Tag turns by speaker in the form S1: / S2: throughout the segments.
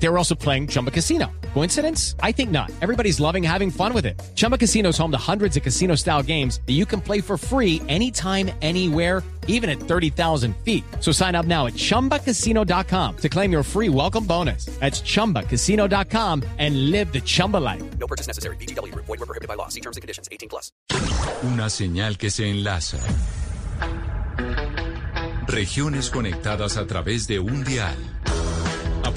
S1: They were also playing Chumba Casino. Coincidence? I think not. Everybody's loving having fun with it. Chumba Casino is home to hundreds of casino style games that you can play for free anytime, anywhere, even at 30,000 feet. So sign up now at chumbacasino.com to claim your free welcome bonus. That's chumbacasino.com and live the Chumba life.
S2: No purchase necessary. BGW. Void were prohibited by law. See terms and conditions. 18 plus.
S3: Una señal que se enlaza. Regiones conectadas a través de un dial.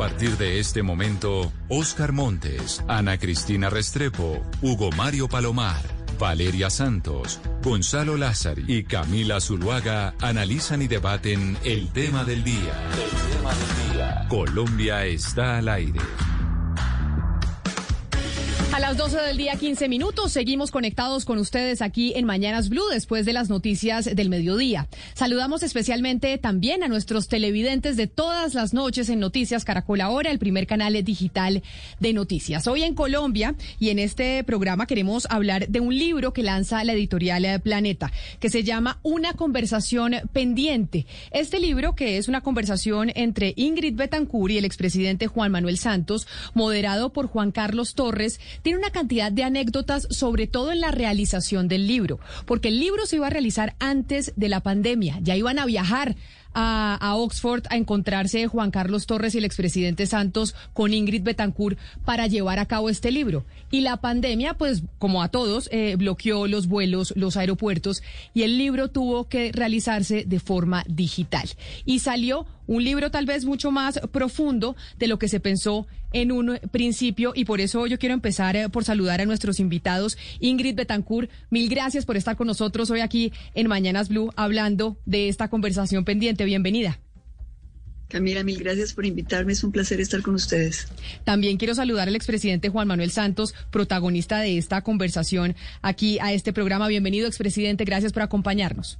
S3: A partir de este momento, Oscar Montes, Ana Cristina Restrepo, Hugo Mario Palomar, Valeria Santos, Gonzalo Lázari y Camila Zuluaga analizan y debaten el tema del día. El tema del día. Colombia está al aire.
S4: A las 12 del día, 15 minutos, seguimos conectados con ustedes aquí en Mañanas Blue después de las noticias del mediodía. Saludamos especialmente también a nuestros televidentes de todas las noches en Noticias Caracol Ahora, el primer canal digital de noticias. Hoy en Colombia y en este programa queremos hablar de un libro que lanza la editorial Planeta, que se llama Una conversación pendiente. Este libro, que es una conversación entre Ingrid Betancourt y el expresidente Juan Manuel Santos, moderado por Juan Carlos Torres, tiene una cantidad de anécdotas, sobre todo en la realización del libro, porque el libro se iba a realizar antes de la pandemia, ya iban a viajar a, Oxford a encontrarse Juan Carlos Torres y el expresidente Santos con Ingrid Betancourt para llevar a cabo este libro. Y la pandemia, pues como a todos, eh, bloqueó los vuelos, los aeropuertos y el libro tuvo que realizarse de forma digital. Y salió un libro tal vez mucho más profundo de lo que se pensó en un principio y por eso yo quiero empezar eh, por saludar a nuestros invitados. Ingrid Betancourt, mil gracias por estar con nosotros hoy aquí en Mañanas Blue hablando de esta conversación pendiente. Bienvenida.
S5: Camila, mil gracias por invitarme. Es un placer estar con ustedes.
S4: También quiero saludar al expresidente Juan Manuel Santos, protagonista de esta conversación aquí a este programa. Bienvenido, expresidente. Gracias por acompañarnos.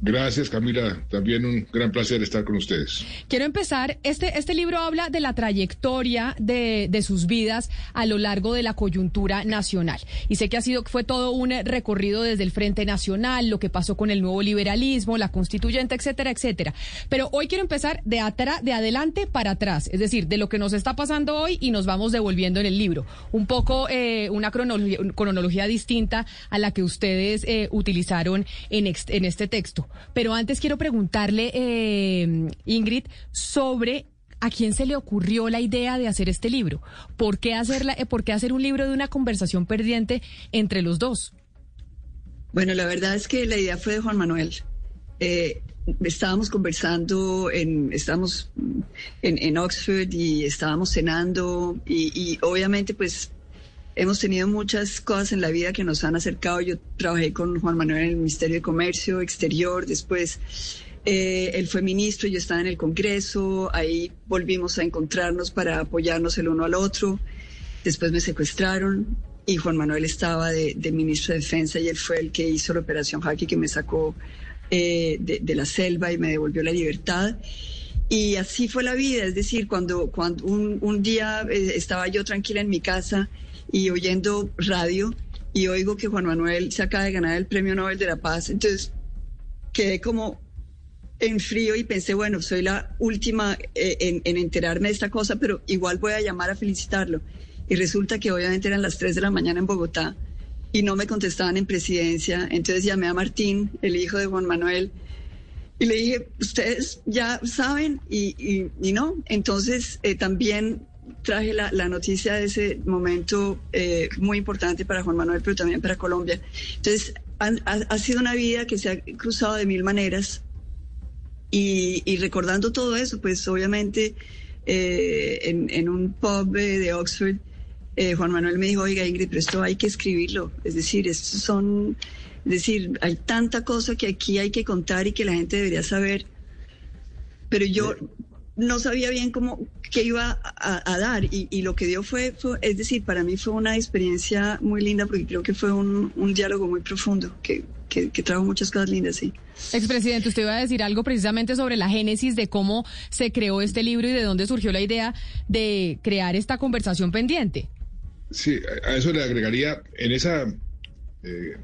S6: Gracias, Camila. También un gran placer estar con ustedes.
S4: Quiero empezar. Este, este libro habla de la trayectoria de, de, sus vidas a lo largo de la coyuntura nacional. Y sé que ha sido, fue todo un recorrido desde el Frente Nacional, lo que pasó con el nuevo liberalismo, la constituyente, etcétera, etcétera. Pero hoy quiero empezar de, atrás, de adelante para atrás, es decir, de lo que nos está pasando hoy y nos vamos devolviendo en el libro. Un poco eh, una cronología, cronología, distinta a la que ustedes eh, utilizaron en, en este texto. Pero antes quiero preguntarle, eh, Ingrid, sobre a quién se le ocurrió la idea de hacer este libro. ¿Por qué, hacerla, ¿Por qué hacer un libro de una conversación perdiente entre los dos?
S5: Bueno, la verdad es que la idea fue de Juan Manuel. Eh, estábamos conversando, en, estábamos en, en, Oxford y estábamos cenando y, y obviamente pues hemos tenido muchas cosas en la vida que nos han acercado. Yo trabajé con Juan Manuel en el Ministerio de Comercio Exterior, después eh, él fue ministro, yo estaba en el Congreso, ahí volvimos a encontrarnos para apoyarnos el uno al otro. Después me secuestraron y Juan Manuel estaba de, de ministro de Defensa y él fue el que hizo la operación Haki que me sacó eh, de, de, la selva y me devolvió la libertad. Y así fue la vida, es decir, cuando, cuando un, un día eh, estaba yo tranquila en mi casa, y oyendo radio y oigo que Juan Manuel se acaba de ganar el Premio Nobel de la Paz. Entonces quedé como en frío y pensé, bueno, soy la última eh, en, en, enterarme de esta cosa, pero igual voy a llamar a felicitarlo. Y resulta que obviamente eran las 3 de la mañana en Bogotá y no me contestaban en presidencia. Entonces llamé a Martín, el hijo de Juan Manuel, y le dije, ustedes ya saben, y, y, y no. Entonces eh, también traje la, la, noticia de ese momento eh, muy importante para Juan Manuel, pero también para Colombia. Entonces, ha, ha, ha sido una vida que se ha cruzado de mil maneras y, y recordando todo eso, pues obviamente eh, en, en, un pub de Oxford, eh, Juan Manuel me dijo, oiga Ingrid, pero esto hay que escribirlo. Es decir, estos son, es decir, hay tanta cosa que aquí hay que contar y que la gente debería saber. Pero yo no sabía bien cómo qué iba a, a dar y, y, lo que dio fue, fue, es decir, para mí fue una experiencia muy linda porque creo que fue un, un diálogo muy profundo que, que, que, trajo muchas cosas lindas, sí.
S4: Expresidente, usted iba a decir algo precisamente sobre la génesis de cómo se creó este libro y de dónde surgió la idea de crear esta conversación pendiente.
S6: Sí, a eso le agregaría, en esa eh,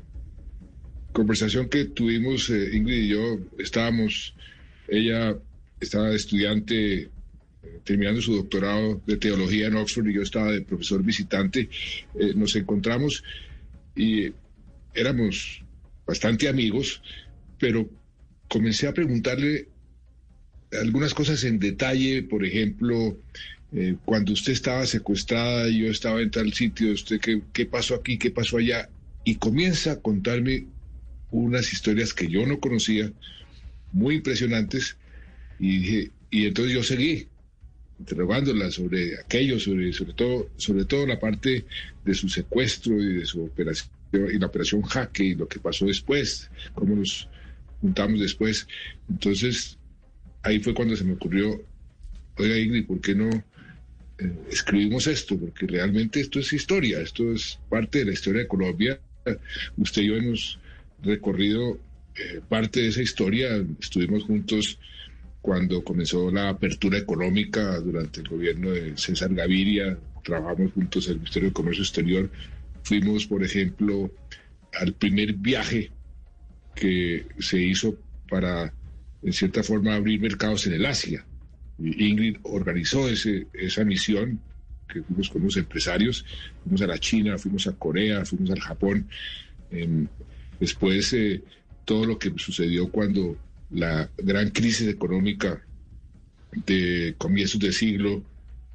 S6: conversación que tuvimos eh, Ingrid y yo, estábamos, ella estaba estudiante eh, terminando su doctorado de teología en Oxford y yo estaba de profesor visitante, eh, nos encontramos y éramos bastante amigos, pero comencé a preguntarle algunas cosas en detalle, por ejemplo, eh, cuando usted estaba secuestrada y yo estaba en tal sitio, usted qué, qué pasó aquí, qué pasó allá, y comienza a contarme unas historias que yo no conocía, muy impresionantes, y y entonces yo seguí interrogándola sobre aquello, sobre, sobre todo, sobre todo la parte de su secuestro y de su operación y la operación Jaque y lo que pasó después, cómo nos juntamos después. Entonces, ahí fue cuando se me ocurrió, oiga Ingrid, ¿por qué no eh, escribimos esto? Porque realmente esto es historia, esto es parte de la historia de Colombia. Usted y yo hemos recorrido eh, parte de esa historia, estuvimos juntos cuando comenzó la apertura económica durante el gobierno de César Gaviria, trabajamos juntos en el Ministerio de Comercio Exterior, fuimos, por ejemplo, al primer viaje que se hizo para, en cierta forma, abrir mercados en el Asia. Y Ingrid organizó ese, esa misión, que fuimos con los empresarios, fuimos a la China, fuimos a Corea, fuimos al Japón. Eh, después, eh, todo lo que sucedió cuando la gran crisis económica de comienzos de siglo,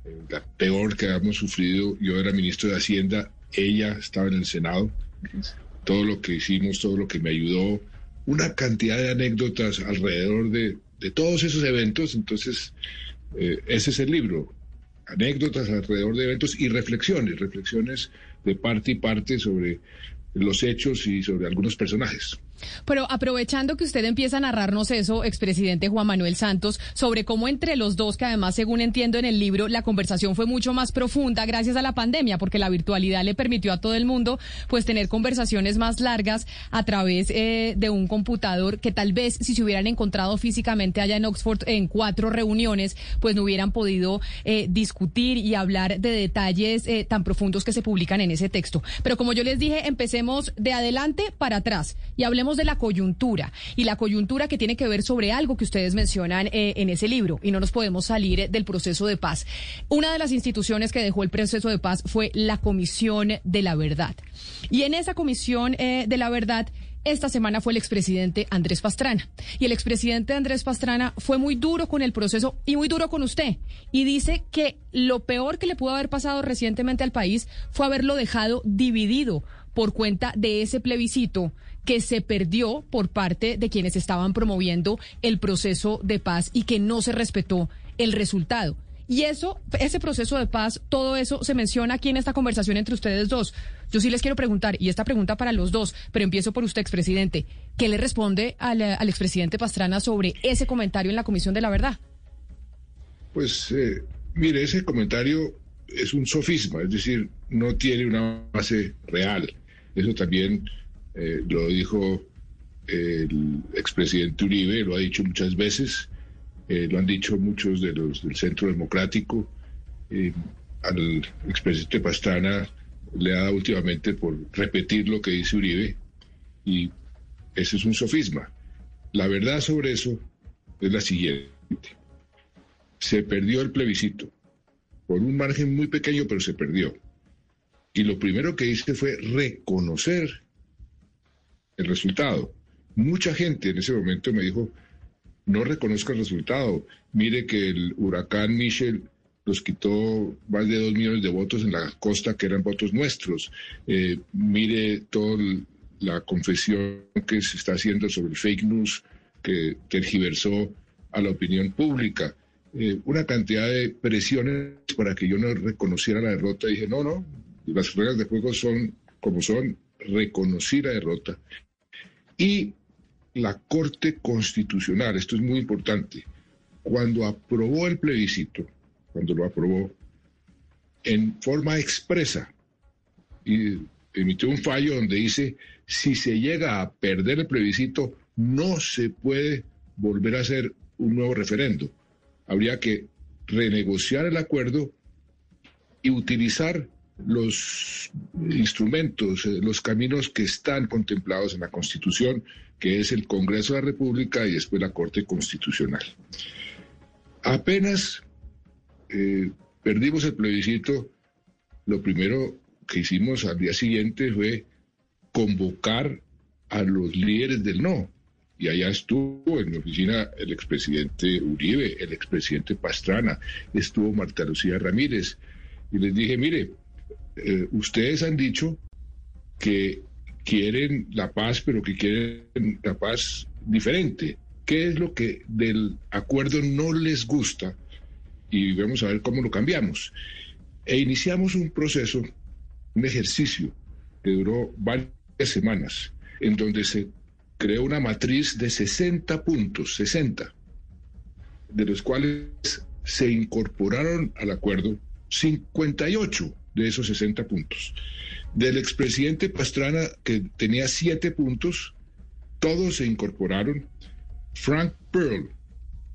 S6: eh, la peor que hemos sufrido. Yo era ministro de Hacienda, ella estaba en el Senado. Todo lo que hicimos, todo lo que me ayudó, una cantidad de anécdotas alrededor de, de todos esos eventos. Entonces, eh, ese es el libro. Anécdotas alrededor de eventos y reflexiones, reflexiones de parte y parte sobre los hechos y sobre algunos personajes.
S4: Pero aprovechando que usted empieza a narrarnos eso, expresidente Juan Manuel Santos, sobre cómo entre los dos, que además, según entiendo en el libro, la conversación fue mucho más profunda gracias a la pandemia, porque la virtualidad le permitió a todo el mundo, pues, tener conversaciones más largas a través eh, de un computador que tal vez si se hubieran encontrado físicamente allá en Oxford en cuatro reuniones, pues no hubieran podido eh, discutir y hablar de detalles eh, tan profundos que se publican en ese texto. Pero como yo les dije, empecemos de adelante para atrás y hablemos de la coyuntura y la coyuntura que tiene que ver sobre algo que ustedes mencionan eh, en ese libro y no nos podemos salir del proceso de paz. Una de las instituciones que dejó el proceso de paz fue la Comisión de la Verdad. Y en esa Comisión eh, de la Verdad esta semana fue el expresidente Andrés Pastrana. Y el expresidente Andrés Pastrana fue muy duro con el proceso y muy duro con usted. Y dice que lo peor que le pudo haber pasado recientemente al país fue haberlo dejado dividido por cuenta de ese plebiscito que se perdió por parte de quienes estaban promoviendo el proceso de paz y que no se respetó el resultado. Y eso, ese proceso de paz, todo eso se menciona aquí en esta conversación entre ustedes dos. Yo sí les quiero preguntar, y esta pregunta para los dos, pero empiezo por usted, expresidente. ¿Qué le responde al, al expresidente Pastrana sobre ese comentario en la Comisión de la Verdad?
S6: Pues, eh, mire, ese comentario es un sofisma, es decir, no tiene una base real. Eso también eh, lo dijo el expresidente Uribe, lo ha dicho muchas veces, eh, lo han dicho muchos de los del Centro Democrático. Al expresidente Pastrana le ha dado últimamente por repetir lo que dice Uribe y ese es un sofisma. La verdad sobre eso es la siguiente. Se perdió el plebiscito por un margen muy pequeño, pero se perdió. Y lo primero que hice fue reconocer el resultado. Mucha gente en ese momento me dijo, no reconozca el resultado. Mire que el huracán Michel nos quitó más de dos millones de votos en la costa que eran votos nuestros. Eh, mire toda la confesión que se está haciendo sobre el fake news que tergiversó a la opinión pública. Eh, una cantidad de presiones para que yo no reconociera la derrota. dije, no, no, las reglas de juego son como son, reconocí la derrota y la Corte Constitucional, esto es muy importante, cuando aprobó el plebiscito, cuando lo aprobó, en forma expresa, y emitió un fallo donde dice, si se llega a perder el plebiscito, no se puede volver a hacer un nuevo referendo. Habría que renegociar el acuerdo y utilizar los instrumentos, eh, los caminos que están contemplados en la Constitución, que es el Congreso de la República y después la Corte Constitucional. Apenas eh, perdimos el plebiscito, lo primero que hicimos al día siguiente fue convocar a los líderes del no. Y allá estuvo en mi oficina el expresidente Uribe, el expresidente Pastrana, estuvo Marta Lucía Ramírez. Y les dije, mire, eh, ustedes han dicho que quieren la paz, pero que quieren la paz diferente. ¿Qué es lo que del acuerdo no les gusta? Y vamos a ver cómo lo cambiamos. E iniciamos un proceso, un ejercicio que duró varias semanas, en donde se creó una matriz de 60 puntos, 60, de los cuales se incorporaron al acuerdo 58 de esos 60 puntos. Del expresidente Pastrana, que tenía 7 puntos, todos se incorporaron. Frank Pearl,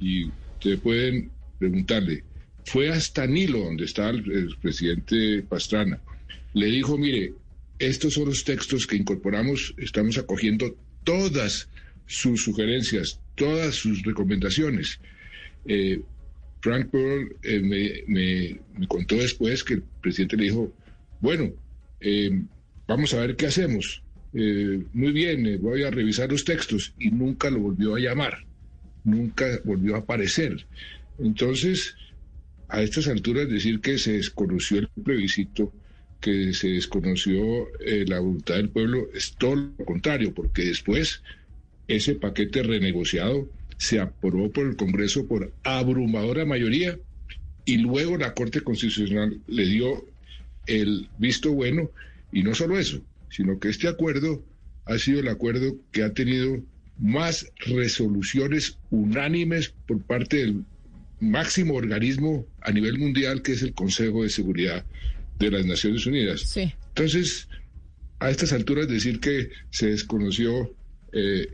S6: y ustedes pueden preguntarle, fue hasta Nilo, donde está el, presidente Pastrana. Le dijo, mire, estos son los textos que incorporamos, estamos acogiendo todas sus sugerencias, todas sus recomendaciones. Eh, Frank Pearl eh, me, contó después que el presidente le dijo, bueno, eh, vamos a ver qué hacemos. muy bien, voy a revisar los textos y nunca lo volvió a llamar, nunca volvió a aparecer. Entonces, a estas alturas decir que se desconoció el plebiscito, que se desconoció eh, la voluntad del pueblo, es todo lo contrario, porque después ese paquete renegociado se aprobó por el Congreso por abrumadora mayoría y luego la Corte Constitucional le dio el visto bueno y no solo eso, sino que este acuerdo ha sido el acuerdo que ha tenido más resoluciones unánimes por parte del máximo organismo a nivel mundial que es el Consejo de Seguridad de las Naciones Unidas. Entonces, a estas alturas decir que se desconoció eh,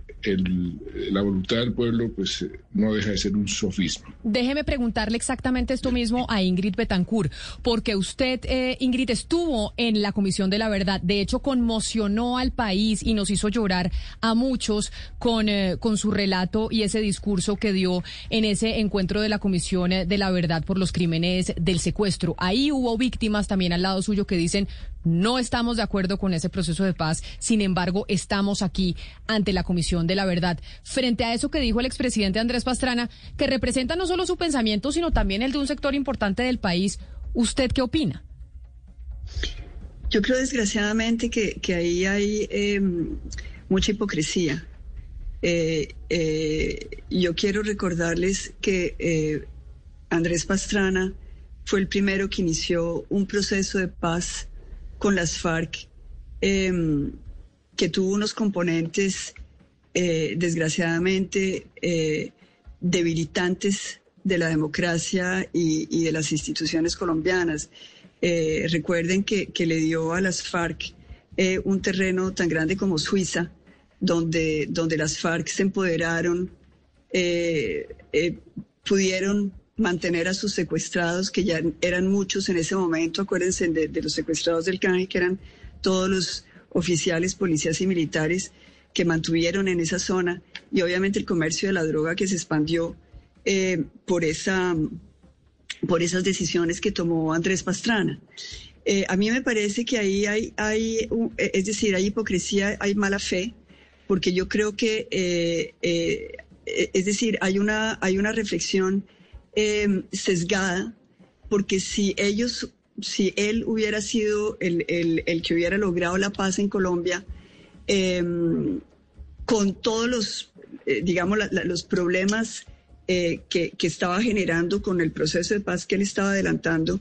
S6: la voluntad del pueblo, pues eh, no deja de ser un sofismo.
S4: Déjeme preguntarle exactamente esto mismo a Ingrid Betancourt, porque usted, eh, Ingrid, estuvo en la Comisión de la Verdad. De hecho, conmocionó al país y nos hizo llorar a muchos con, con su relato y ese discurso que dio en ese encuentro de la Comisión de la Verdad por los crímenes del secuestro. Ahí hubo víctimas también al lado suyo que dicen no estamos de acuerdo con ese proceso de paz, sin embargo, estamos aquí ante la Comisión de la Verdad. Frente a eso que dijo el expresidente Andrés Pastrana, que representa no solo su pensamiento, sino también el de un sector importante del país, ¿usted qué opina?
S5: Yo creo desgraciadamente que, ahí hay em, mucha hipocresía. Eh, eh, yo quiero recordarles que eh, Andrés Pastrana fue el primero que inició un proceso de paz con las FARC, em, que tuvo unos componentes eh, desgraciadamente eh, debilitantes de la democracia y, de las instituciones colombianas. Eh, recuerden que, le dio a las FARC un terreno tan grande como Suiza, donde, donde las FARC se empoderaron, pudieron mantener a sus secuestrados, que ya eran muchos en ese momento, acuérdense de, los secuestrados del CANI, que eran todos los oficiales, policías y militares que mantuvieron en esa zona, y obviamente el comercio de la droga que se expandió eh, por, esa, por esas decisiones que tomó Andrés Pastrana. Eh, a mí me parece que ahí hay, hay, es decir, hay hipocresía, hay mala fe, porque yo creo que, eh, es decir, hay una, hay una reflexión Em, sesgada, porque si ellos, si él hubiera sido el, que hubiera logrado la paz en Colombia, em, con todos los, eh, digamos, los problemas eh, que, estaba generando con el proceso de paz que él estaba adelantando,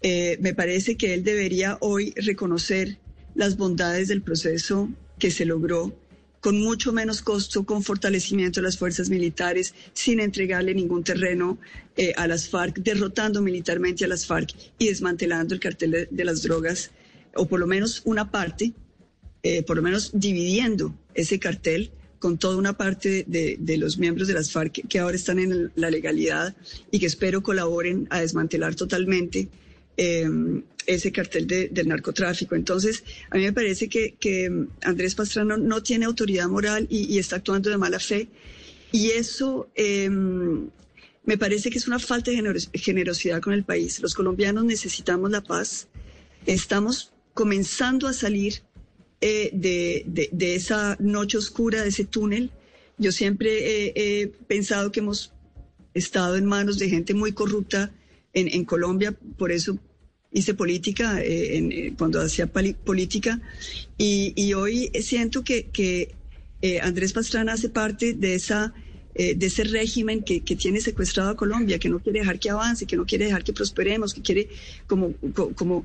S5: eh, me parece que él debería hoy reconocer las bondades del proceso que se logró con mucho menos costo, con fortalecimiento de las fuerzas militares, sin entregarle ningún terreno eh, a las FARC, derrotando militarmente a las FARC y desmantelando el cartel de, las drogas, o por lo menos una parte, eh, por lo menos dividiendo ese cartel con toda una parte de, los miembros de las FARC que ahora están en la legalidad y que espero colaboren a desmantelar totalmente eh, ese cartel de- del narcotráfico. Entonces, a mí me parece que, que Andrés Pastrana no tiene autoridad moral y, y está actuando de mala fe. Y eso eh, me parece que es una falta de generos- generosidad con el país. Los colombianos necesitamos la paz. Estamos comenzando a salir eh, de, de- de esa noche oscura, de ese túnel. Yo siempre he- he pensado que hemos estado en manos de gente muy corrupta en, en Colombia, por eso hice política eh, en- eh, cuando hacía política y, y hoy siento que, que, eh, Andrés Pastrana hace parte de esa eh, de ese régimen que, que tiene secuestrado a Colombia, que no quiere dejar que avance, que no quiere dejar que prosperemos, que quiere como, co- como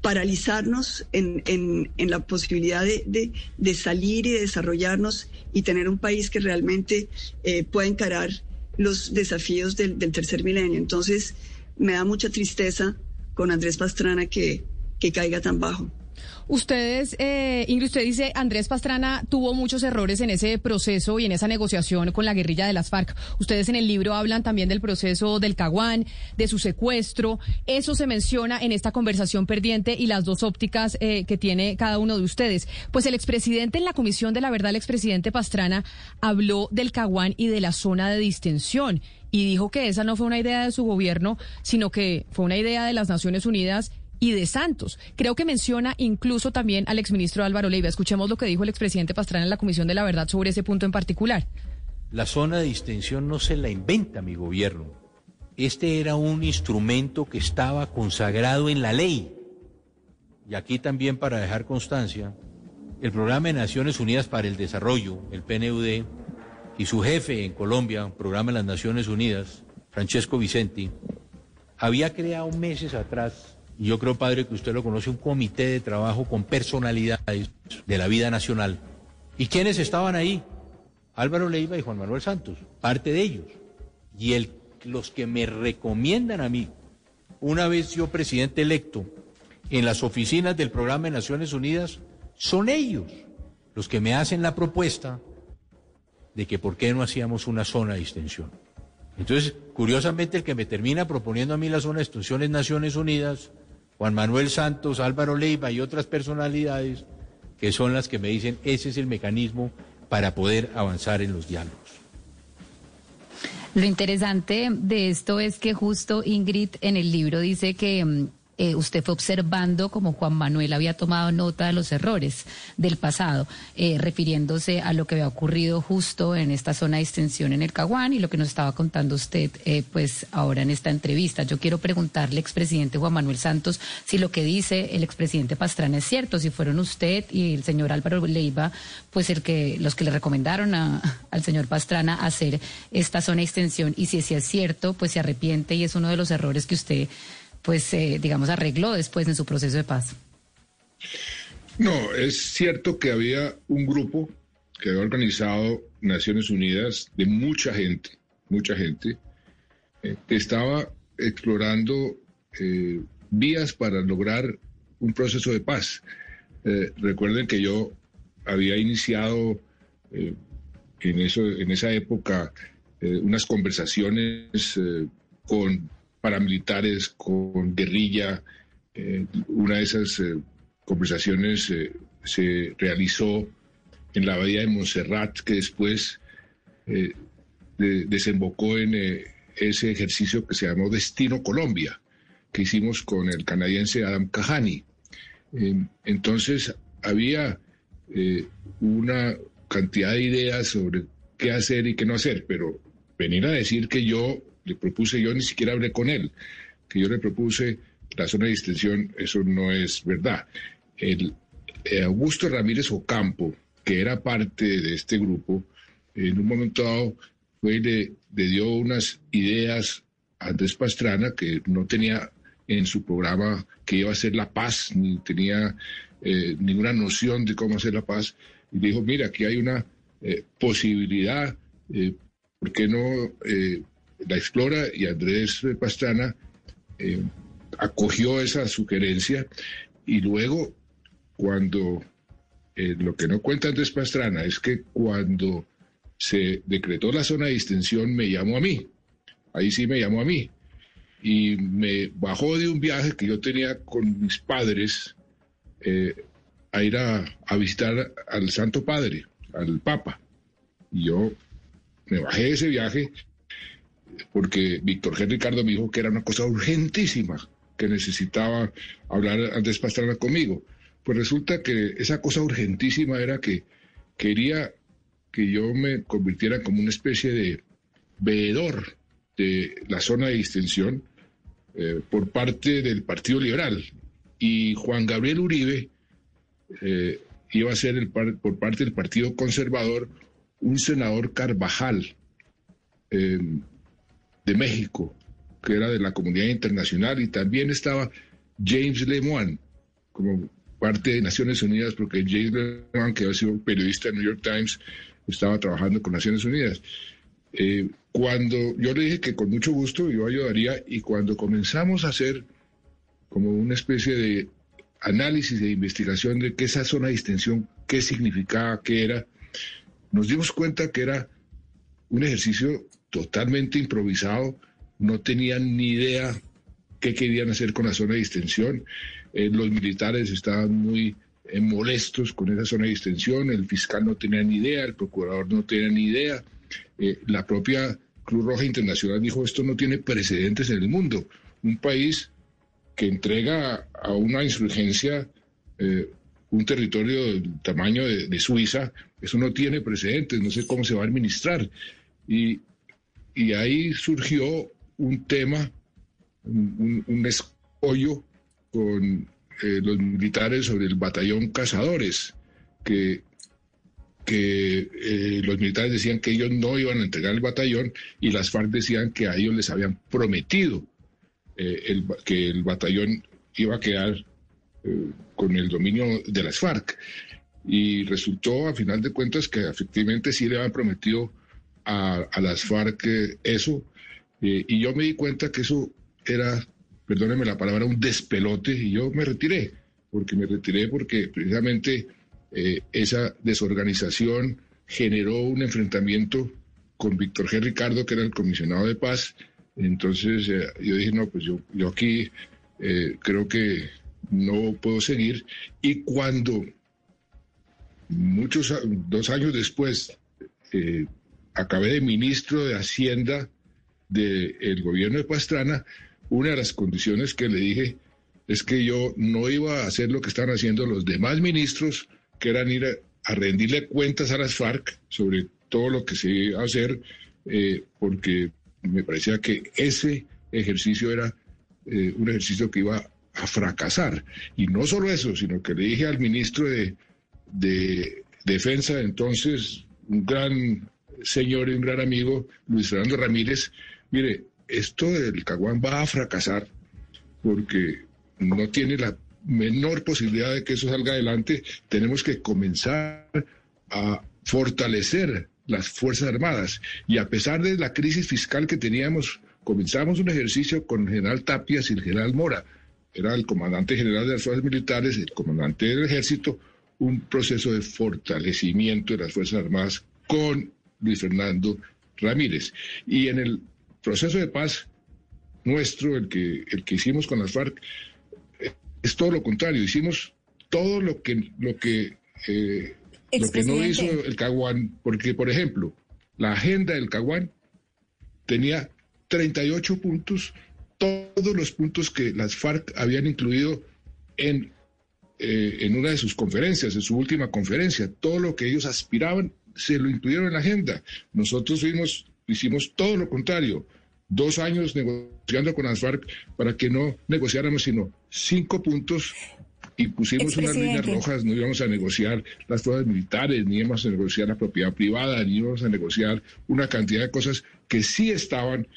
S5: paralizarnos en, en- en la posibilidad de, de- de salir y de desarrollarnos y tener un país que realmente eh, pueda encarar los desafíos del, del tercer milenio. Entonces, me da mucha tristeza con Andrés Pastrana que, que caiga tan bajo.
S4: Ustedes, eh, Ingrid, usted dice, Andrés Pastrana tuvo muchos errores en ese proceso y en esa negociación con la guerrilla de las FARC. Ustedes en el libro hablan también del proceso del Caguán, de su secuestro. Eso se menciona en esta conversación perdiente y las dos ópticas eh, que tiene cada uno de ustedes. Pues el expresidente en la Comisión de la Verdad, el expresidente Pastrana, habló del Caguán y de la zona de distensión y dijo que esa no fue una idea de su gobierno, sino que fue una idea de las Naciones Unidas y de Santos. Creo que menciona incluso también al exministro Álvaro Leiva. Escuchemos lo que dijo el expresidente Pastrana en la Comisión de la Verdad sobre ese punto en particular.
S7: La zona de distensión no se la inventa mi gobierno. Este era un instrumento que estaba consagrado en la ley. Y aquí también para dejar constancia, el Programa de Naciones Unidas para el Desarrollo, el PNUD, y su jefe en Colombia, Programa de las Naciones Unidas, Francesco Vicenti, había creado meses atrás, yo creo, padre, que usted lo conoce, un comité de trabajo con personalidades de la vida nacional. ¿Y quiénes estaban ahí? Álvaro Leiva y Juan Manuel Santos, parte de ellos. Y el, los que me recomiendan a mí, una vez yo presidente electo, en las oficinas del Programa de Naciones Unidas, son ellos los que me hacen la propuesta de que por qué no hacíamos una zona de extensión. Entonces, curiosamente, el que me termina proponiendo a mí la zona de extensión es Naciones Unidas, Juan Manuel Santos, Álvaro Leiva y otras personalidades que son las que me dicen ese es el mecanismo para poder avanzar en los diálogos.
S8: Lo interesante de esto es que justo Ingrid en el libro dice que mm, eh, usted fue observando como Juan Manuel había tomado nota de los errores del pasado, eh, refiriéndose a lo que había ocurrido justo en esta zona de extensión en el Caguán y lo que nos estaba contando usted eh, pues ahora en esta entrevista. Yo quiero preguntarle, expresidente Juan Manuel Santos, si lo que dice el expresidente Pastrana es cierto, si fueron usted y el señor Álvaro Leiva, pues el que los que le recomendaron a- al señor Pastrana hacer esta zona de extensión y si, si es cierto, pues se arrepiente y es uno de los errores que usted pues eh, digamos arregló después en su proceso de paz.
S6: No, es cierto que había un grupo que había organizado Naciones Unidas de mucha gente, mucha gente, eh, que estaba explorando eh, vías para lograr un proceso de paz. Eh, recuerden que yo había iniciado eh, en, eso, en esa época eh, unas conversaciones eh, con paramilitares, con guerrilla. Eh, una de esas eh, conversaciones eh, se realizó en la bahía de Montserrat, que después de- desembocó en ese ejercicio que se llamó Destino Colombia, que hicimos con el canadiense Adam Kahani. Eh, entonces había una cantidad de ideas sobre qué hacer y qué no hacer, pero venir a decir que yo le propuse, yo ni siquiera hablé con él, que yo le propuse la zona de distensión, eso no es verdad. El, eh, Augusto Ramírez Ocampo, que era parte de este grupo, en un momento dado fue le, le dio unas ideas a Andrés Pastrana que no tenía en su programa que iba a hacer la paz, ni tenía eh, ninguna noción de cómo hacer la paz, y dijo, mira, aquí hay una eh, posibilidad, eh, ¿por qué no la explora? Y Andrés Pastrana eh, acogió esa sugerencia y luego cuando eh, lo que no cuenta Andrés Pastrana es que cuando se decretó la zona de distensión me llamó a mí, ahí sí me llamó a mí y me bajó de un viaje que yo tenía con mis padres eh, a ir a, a visitar al Santo Padre, al Papa. Y yo me bajé de ese viaje porque Víctor G. Ricardo me dijo que era una cosa urgentísima, que necesitaba hablar antes Pastrana conmigo. Pues resulta que esa cosa urgentísima era que quería que yo me convirtiera como una especie de veedor de la zona de distensión eh, por parte del Partido Liberal. Y Juan Gabriel Uribe eh, iba a ser por parte del Partido Conservador un senador Carvajal eh, de México, que era de la comunidad internacional, y también estaba James Lemoine como parte de Naciones Unidas, porque James Lemoine, que había sido periodista de New York Times, estaba trabajando con Naciones Unidas. Eh, cuando yo le dije que con mucho gusto yo ayudaría y cuando comenzamos a hacer como una especie de análisis de investigación de qué esa zona de distensión, qué significaba, qué era, nos dimos cuenta que era un ejercicio totalmente improvisado, no tenían ni idea qué querían hacer con la zona de distensión, eh, los militares estaban muy eh, molestos con esa zona de distensión, el fiscal no tenía ni idea, el procurador no tenía ni idea, eh, la propia Cruz Roja Internacional dijo esto no tiene precedentes en el mundo, un país que entrega a una insurgencia un territorio del tamaño de, de Suiza, eso no tiene precedentes, no sé cómo se va a administrar. Y, y ahí surgió un tema, un, un escollo con eh, los militares sobre el batallón cazadores, que, que eh, los militares decían que ellos no iban a entregar el batallón y las FARC decían que a ellos les habían prometido eh, el, que el batallón iba a quedar eh, con el dominio de las FARC. Y resultó, a final de cuentas, que efectivamente sí le habían prometido a, las FARC eso. eh, y yo me di cuenta que eso era, perdónenme la palabra, un despelote y yo me retiré, porque me retiré porque precisamente eh, esa desorganización generó un enfrentamiento con Víctor G. Ricardo, que era el comisionado de paz. Entonces eh, yo dije, no, pues yo, yo aquí creo que no puedo seguir. Y cuando muchos, dos años después, acabé de ministro de Hacienda del gobierno de Pastrana, una de las condiciones que le dije es que yo no iba a hacer lo que estaban haciendo los demás ministros, que eran ir a, rendirle cuentas a las FARC sobre todo lo que se iba a hacer, eh, porque me parecía que ese ejercicio era eh, un ejercicio que iba a fracasar. Y no solo eso, sino que le dije al ministro de Defensa, entonces, un gran señor y un gran amigo, Luis Fernando Ramírez, mire, esto del Caguán va a fracasar porque no tiene la menor posibilidad de que eso salga adelante. Tenemos que comenzar a fortalecer las Fuerzas Armadas. Y a pesar de la crisis fiscal que teníamos, comenzamos un ejercicio con el general Tapias y el general Mora. Era el comandante general de las fuerzas militares, el comandante del ejército, un proceso de fortalecimiento de las Fuerzas Armadas con Luis Fernando Ramírez. Y en el proceso de paz nuestro, el que, el que hicimos con las FARC, es todo lo contrario. Hicimos todo lo que, lo que, eh, lo que no hizo el Caguán, porque, por ejemplo, la agenda del Caguán tenía 38 puntos, todos los puntos que las FARC habían incluido en, eh, en una de sus conferencias, en su última conferencia. Todo lo que ellos aspiraban se lo incluyeron en la agenda. Nosotros fuimos, hicimos todo lo contrario. Dos años negociando con las FARC para que no negociáramos sino cinco puntos y pusimos unas líneas rojas, no íbamos a negociar las fuerzas militares, ni íbamos a negociar la propiedad privada, ni íbamos a negociar una cantidad de cosas que sí estaban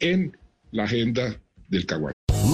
S6: en la agenda del Caguán.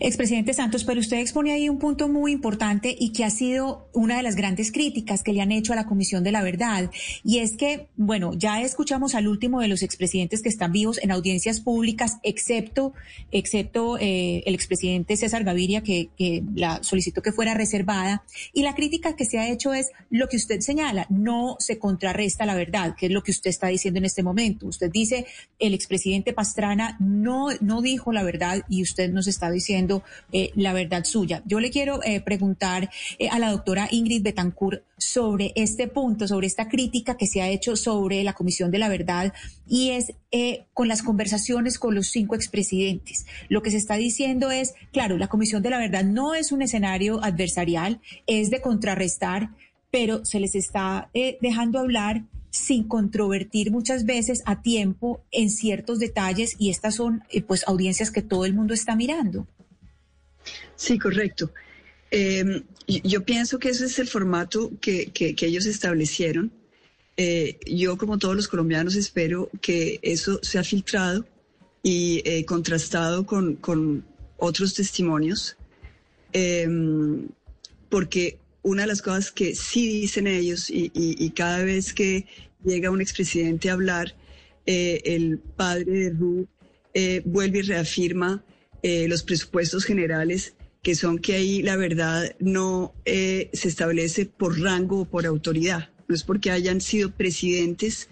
S9: Expresidente Santos, pero usted expone ahí un punto muy importante y que ha sido una de las grandes críticas que le han hecho a la Comisión de la Verdad. Y es que, bueno, ya escuchamos al último de los expresidentes que están vivos en audiencias públicas, excepto, excepto eh, el expresidente César Gaviria, que, que la solicitó que fuera reservada. Y la crítica que se ha hecho es lo que usted señala, no se contrarresta la verdad, que es lo que usted está diciendo en este momento. Usted dice, el expresidente Pastrana no, no dijo la verdad y usted nos está eh, la verdad suya. Yo le quiero eh, preguntar eh, a la doctora Ingrid Betancourt sobre este punto, sobre esta crítica que se ha hecho sobre la Comisión de la Verdad y es con las conversaciones con los cinco expresidentes. Lo que se está diciendo es, claro, la Comisión de la Verdad no es un escenario adversarial, es de contrarrestar, pero se les está dejando hablar sin controvertir muchas veces a tiempo en ciertos detalles y estas son pues audiencias que todo el mundo está mirando.
S5: Sí, correcto. Eh, yo pienso que ese es el formato que, que, ellos establecieron. Eh, yo, como todos los colombianos, espero que eso sea filtrado y eh, contrastado con, con, otros testimonios, porque una de las cosas que sí dicen ellos y, y, y cada vez que llega un expresidente a hablar, el padre de Ru vuelve y reafirma los presupuestos generales que son que ahí la verdad no eh, se establece por rango o por autoridad. No es porque hayan sido presidentes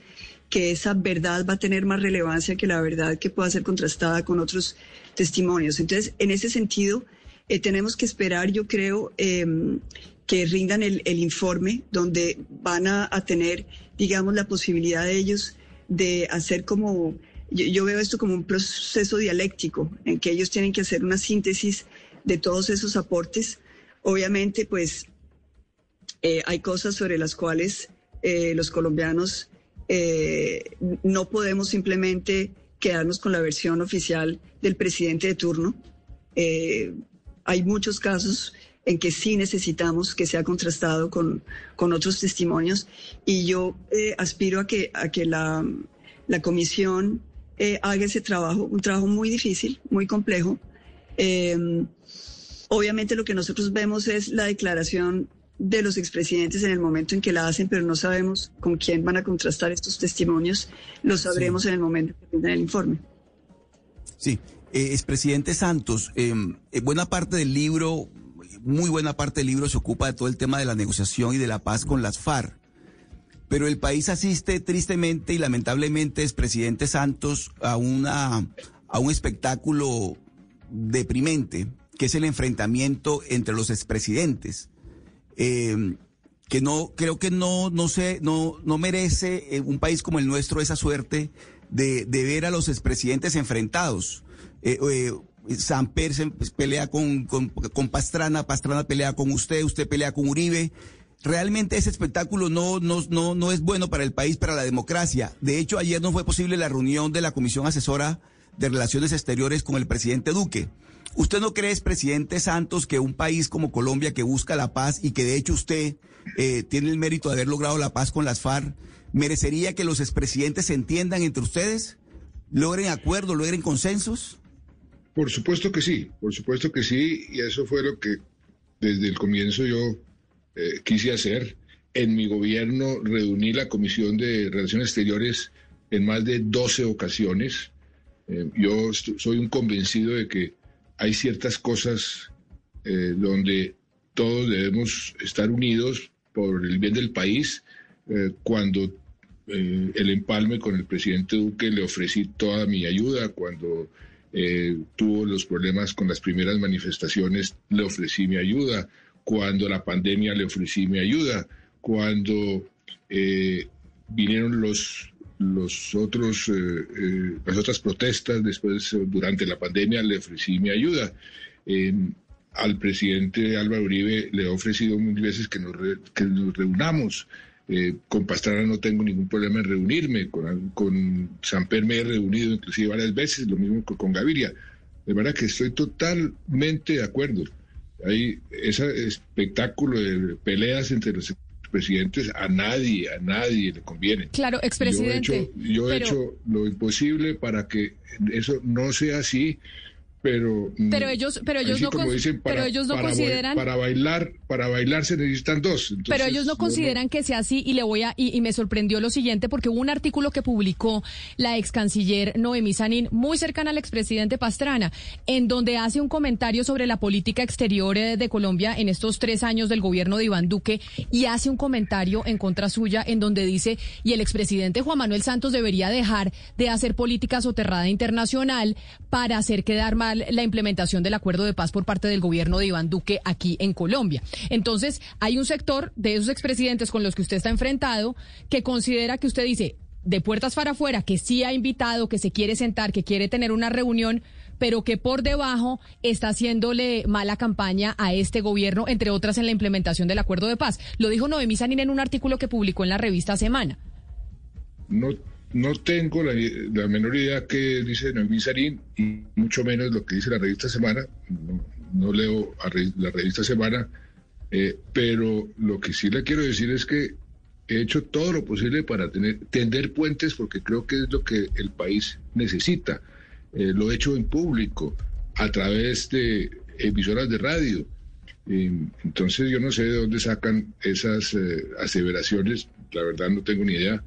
S5: que esa verdad va a tener más relevancia que la verdad que pueda ser contrastada con otros testimonios. Entonces, en ese sentido, eh, tenemos que esperar, yo creo, em, que rindan el, informe donde van a, tener, digamos, la posibilidad de ellos de hacer como, yo, yo veo esto como un proceso dialéctico, en que ellos tienen que hacer una síntesis de todos esos aportes. Obviamente, pues eh, hay cosas sobre las cuales eh, los colombianos eh, no podemos simplemente quedarnos con la versión oficial del presidente de turno. hay muchos casos en que sí necesitamos que sea contrastado con, con otros testimonios y yo aspiro a que, a que la, la comisión haga ese trabajo, un trabajo muy difícil, muy complejo, eh, obviamente lo que nosotros vemos es la declaración de los expresidentes en el momento en que la hacen, pero no sabemos con quién van a contrastar estos testimonios. Lo sabremos en el momento que tengan el informe.
S10: Sí, eh, expresidente Santos, em, eh, buena parte del libro, muy buena parte del libro se ocupa de todo el tema de la negociación y de la paz con las FARC. Pero el país asiste tristemente y lamentablemente, expresidente Santos, a, una, a un espectáculo deprimente, que es el enfrentamiento entre los expresidentes. Eh, que no, creo que no, no sé, no, no merece eh, un país como el nuestro esa suerte de, ver a los expresidentes enfrentados. Eh, eh Samper se pelea con, con, con, Pastrana, Pastrana pelea con usted, usted pelea con Uribe. Realmente ese espectáculo no, no, no, no es bueno para el país, para la democracia. De hecho, ayer no fue posible la reunión de la Comisión Asesora de Relaciones Exteriores con el presidente Duque. ¿Usted no cree, presidente Santos, que un país como Colombia que busca la paz y que de hecho usted eh, tiene el mérito de haber logrado la paz con las FARC, merecería que los expresidentes se entiendan entre ustedes? ¿Logren acuerdos, logren consensos?
S6: Por supuesto que sí, por supuesto que sí, y eso fue lo que desde el comienzo yo eh, quise hacer. En mi gobierno reuní la Comisión de Relaciones Exteriores en más de 12 ocasiones. Eh, yo soy un convencido de que hay ciertas cosas eh, donde todos debemos estar unidos por el bien del país. Eh, cuando el empalme con el presidente Duque le ofrecí toda mi ayuda, cuando tuvo los problemas con las primeras manifestaciones le ofrecí mi ayuda, cuando la pandemia le ofrecí mi ayuda, cuando vinieron los los otros, eh, eh, las otras protestas después, durante la pandemia, le ofrecí mi ayuda. al presidente Álvaro Uribe le he ofrecido muchas veces que nos, que nos reunamos. Eh, con Pastrana no tengo ningún problema en reunirme, con, con Samper me he reunido inclusive varias veces, lo mismo con, con Gaviria. De verdad que estoy totalmente de acuerdo. Hay ese espectáculo de peleas entre los expresidentes, a nadie, a nadie le conviene.
S4: Claro, expresidente.
S6: Yo he hecho, yo he hecho lo imposible para que eso no sea así pero
S4: pero ellos pero ellos no pero ellos no consideran
S6: para bailar para bailar se necesitan dos
S4: pero ellos no consideran que sea así y le voy a y, me sorprendió lo siguiente porque hubo un artículo que publicó la ex canciller Noemí Sanín muy cercana al expresidente Pastrana en donde hace un comentario sobre la política exterior eh, de Colombia en estos tres años del gobierno de Iván Duque y hace un comentario en contra suya en donde dice y el expresidente Juan Manuel Santos debería dejar de hacer política soterrada internacional para hacer quedar mal la implementación del acuerdo de paz por parte del gobierno de Iván Duque aquí en Colombia. Entonces, hay un sector de esos expresidentes con los que usted está enfrentado que considera que usted dice de puertas para afuera, que sí ha invitado, que se quiere sentar, que quiere tener una reunión, pero que por debajo está haciéndole mala campaña a este gobierno, entre otras en la implementación del acuerdo de paz. Lo dijo Noemí Sanín en un artículo que publicó en la revista Semana.
S6: No no tengo la, menor idea que dice Noemí Sarín y mucho menos lo que dice la revista Semana. No, leo la revista Semana, eh, pero lo que sí le quiero decir es que he hecho todo lo posible para tener, tender puentes porque creo que es lo que el país necesita. Eh, lo he hecho en público, a través de emisoras de radio. entonces yo no sé de dónde sacan esas eh, aseveraciones, la verdad no tengo ni idea,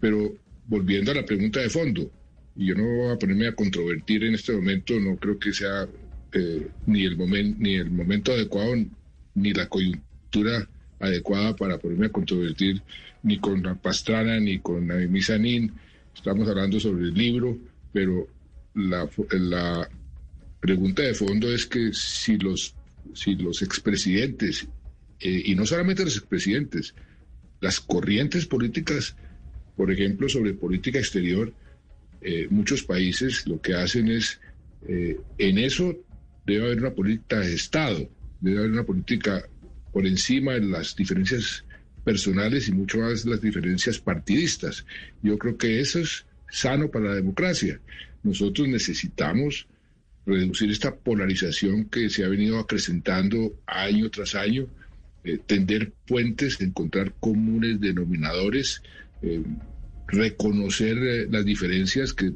S6: pero volviendo a la pregunta de fondo, yo no voy a ponerme a controvertir en este momento, no creo que sea eh, ni, el momento ni el momento adecuado, ni la coyuntura adecuada para ponerme a controvertir ni con la Pastrana ni con la Misanín. Estamos hablando sobre el libro, pero la, la pregunta de fondo es que si los, si los expresidentes, eh, y no solamente los expresidentes, las corrientes políticas por ejemplo, sobre política exterior, eh, muchos países lo que hacen es, eh, en eso debe haber una política de Estado, debe haber una política por encima de las diferencias personales y mucho más las diferencias partidistas. Yo creo que eso es sano para la democracia. Nosotros necesitamos reducir esta polarización que se ha venido acrecentando año tras año, eh, tender puentes, encontrar comunes denominadores eh, reconocer eh, las diferencias, que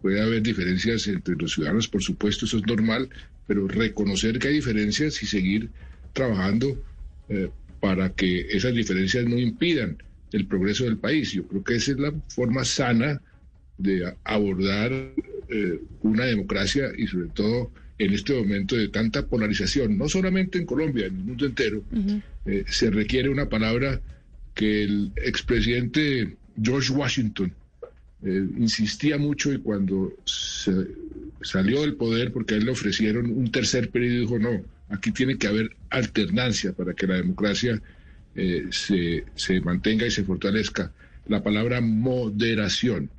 S6: puede haber diferencias entre los ciudadanos, por supuesto, eso es normal, pero reconocer que hay diferencias y seguir trabajando eh, para que esas diferencias no impidan el progreso del país. Yo creo que esa es la forma sana de abordar una democracia y sobre todo en este momento de tanta polarización, no solamente en Colombia, en el mundo entero, se requiere una palabra que el expresidente George Washington eh, insistía mucho y cuando salió del poder, porque a él le ofrecieron un tercer periodo, dijo, no, aquí tiene que haber alternancia para que la democracia eh, se, se mantenga y se fortalezca. La palabra moderación.